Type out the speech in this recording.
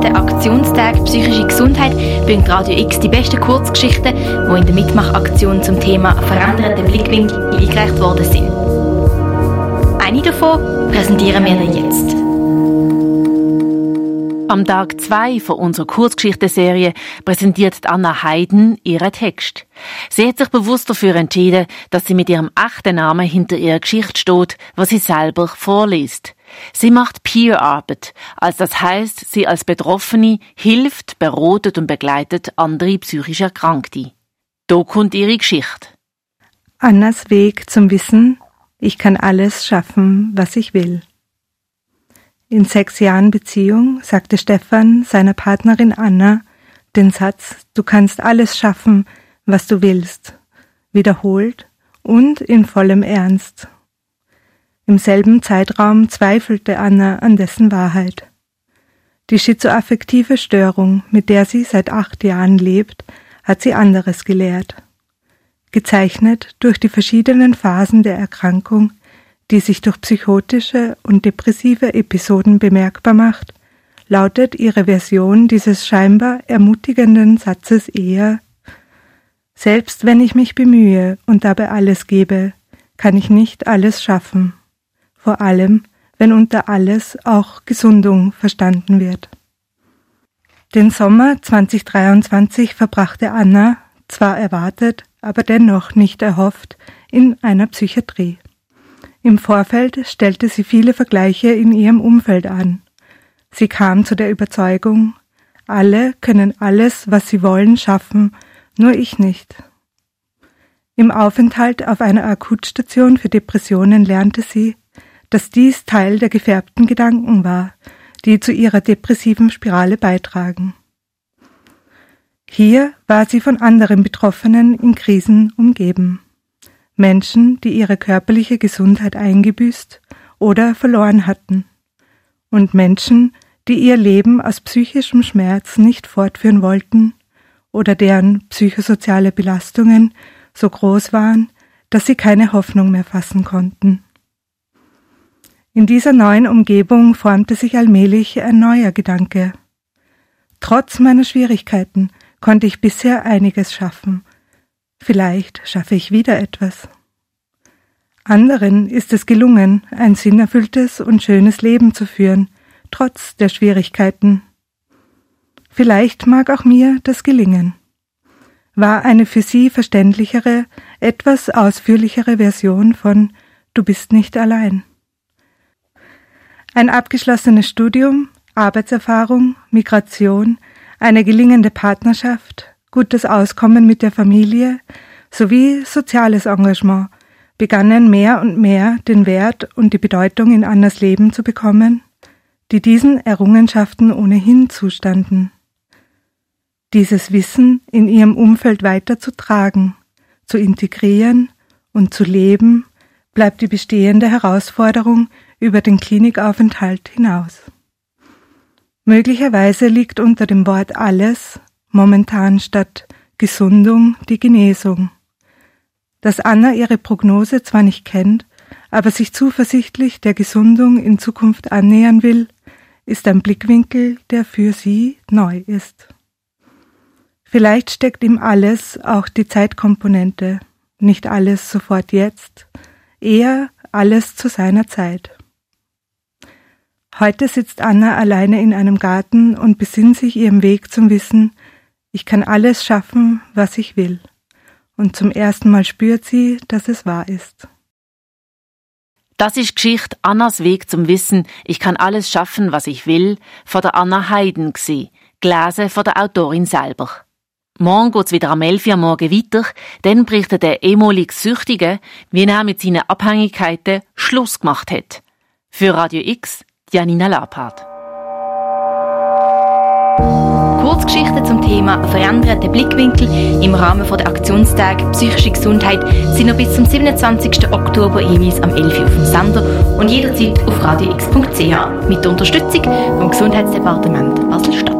den Aktionstag Psychische Gesundheit bringt Radio X die besten Kurzgeschichten, die in der Mitmachaktion zum Thema verändernde Blickwinkel eingereicht worden sind. Eine davon präsentieren wir Ihnen jetzt. Am Tag 2 von unserer Kurzgeschichtenserie präsentiert Anna Hayden ihren Text. Sie hat sich bewusst dafür entschieden, dass sie mit ihrem echten Namen hinter ihrer Geschichte steht, was sie selber vorliest. Sie macht Peer-Arbeit, also das heißt, sie als Betroffene hilft, beratet und begleitet andere psychisch Erkrankte. Da kommt ihre Geschichte. Annas Weg zum Wissen, ich kann alles schaffen, was ich will. In sechs Jahren Beziehung sagte Stefan seiner Partnerin Anna den Satz Du kannst alles schaffen, was du willst, wiederholt und in vollem Ernst. Im selben Zeitraum zweifelte Anna an dessen Wahrheit. Die schizoaffektive Störung, mit der sie seit acht Jahren lebt, hat sie anderes gelehrt. Gezeichnet durch die verschiedenen Phasen der Erkrankung die sich durch psychotische und depressive Episoden bemerkbar macht, lautet ihre Version dieses scheinbar ermutigenden Satzes eher Selbst wenn ich mich bemühe und dabei alles gebe, kann ich nicht alles schaffen, vor allem wenn unter alles auch Gesundung verstanden wird. Den Sommer 2023 verbrachte Anna, zwar erwartet, aber dennoch nicht erhofft, in einer Psychiatrie. Im Vorfeld stellte sie viele Vergleiche in ihrem Umfeld an. Sie kam zu der Überzeugung, alle können alles, was sie wollen, schaffen, nur ich nicht. Im Aufenthalt auf einer Akutstation für Depressionen lernte sie, dass dies Teil der gefärbten Gedanken war, die zu ihrer depressiven Spirale beitragen. Hier war sie von anderen Betroffenen in Krisen umgeben. Menschen, die ihre körperliche Gesundheit eingebüßt oder verloren hatten, und Menschen, die ihr Leben aus psychischem Schmerz nicht fortführen wollten oder deren psychosoziale Belastungen so groß waren, dass sie keine Hoffnung mehr fassen konnten. In dieser neuen Umgebung formte sich allmählich ein neuer Gedanke. Trotz meiner Schwierigkeiten konnte ich bisher einiges schaffen Vielleicht schaffe ich wieder etwas. Anderen ist es gelungen, ein sinnerfülltes und schönes Leben zu führen, trotz der Schwierigkeiten. Vielleicht mag auch mir das gelingen. War eine für Sie verständlichere, etwas ausführlichere Version von Du bist nicht allein. Ein abgeschlossenes Studium, Arbeitserfahrung, Migration, eine gelingende Partnerschaft, gutes Auskommen mit der Familie sowie soziales Engagement begannen mehr und mehr den Wert und die Bedeutung in Annas Leben zu bekommen, die diesen Errungenschaften ohnehin zustanden. Dieses Wissen in ihrem Umfeld weiterzutragen, zu integrieren und zu leben, bleibt die bestehende Herausforderung über den Klinikaufenthalt hinaus. Möglicherweise liegt unter dem Wort alles momentan statt Gesundung die Genesung. Dass Anna ihre Prognose zwar nicht kennt, aber sich zuversichtlich der Gesundung in Zukunft annähern will, ist ein Blickwinkel, der für sie neu ist. Vielleicht steckt ihm alles, auch die Zeitkomponente, nicht alles sofort jetzt, eher alles zu seiner Zeit. Heute sitzt Anna alleine in einem Garten und besinnt sich ihrem Weg zum Wissen, ich kann alles schaffen, was ich will. Und zum ersten Mal spürt sie, dass es wahr ist. Das ist Geschichte Annas Weg zum Wissen, ich kann alles schaffen, was ich will, von der Anna Hayden gsi, gelesen von der Autorin selber. Morgen geht's wieder am 11 Uhr morgen weiter, dann berichtet der ehemalige Süchtige, wie er mit seinen Abhängigkeiten Schluss gemacht hat. Für Radio X, Janina Lapart. Kurzgeschichten zum Thema veränderte Blickwinkel im Rahmen der Aktionstag Psychische Gesundheit sind noch bis zum 27. Oktober jeweils am 11 Uhr auf dem Sender und jederzeit auf radiox.ch mit der Unterstützung vom Gesundheitsdepartement Basel-Stadt.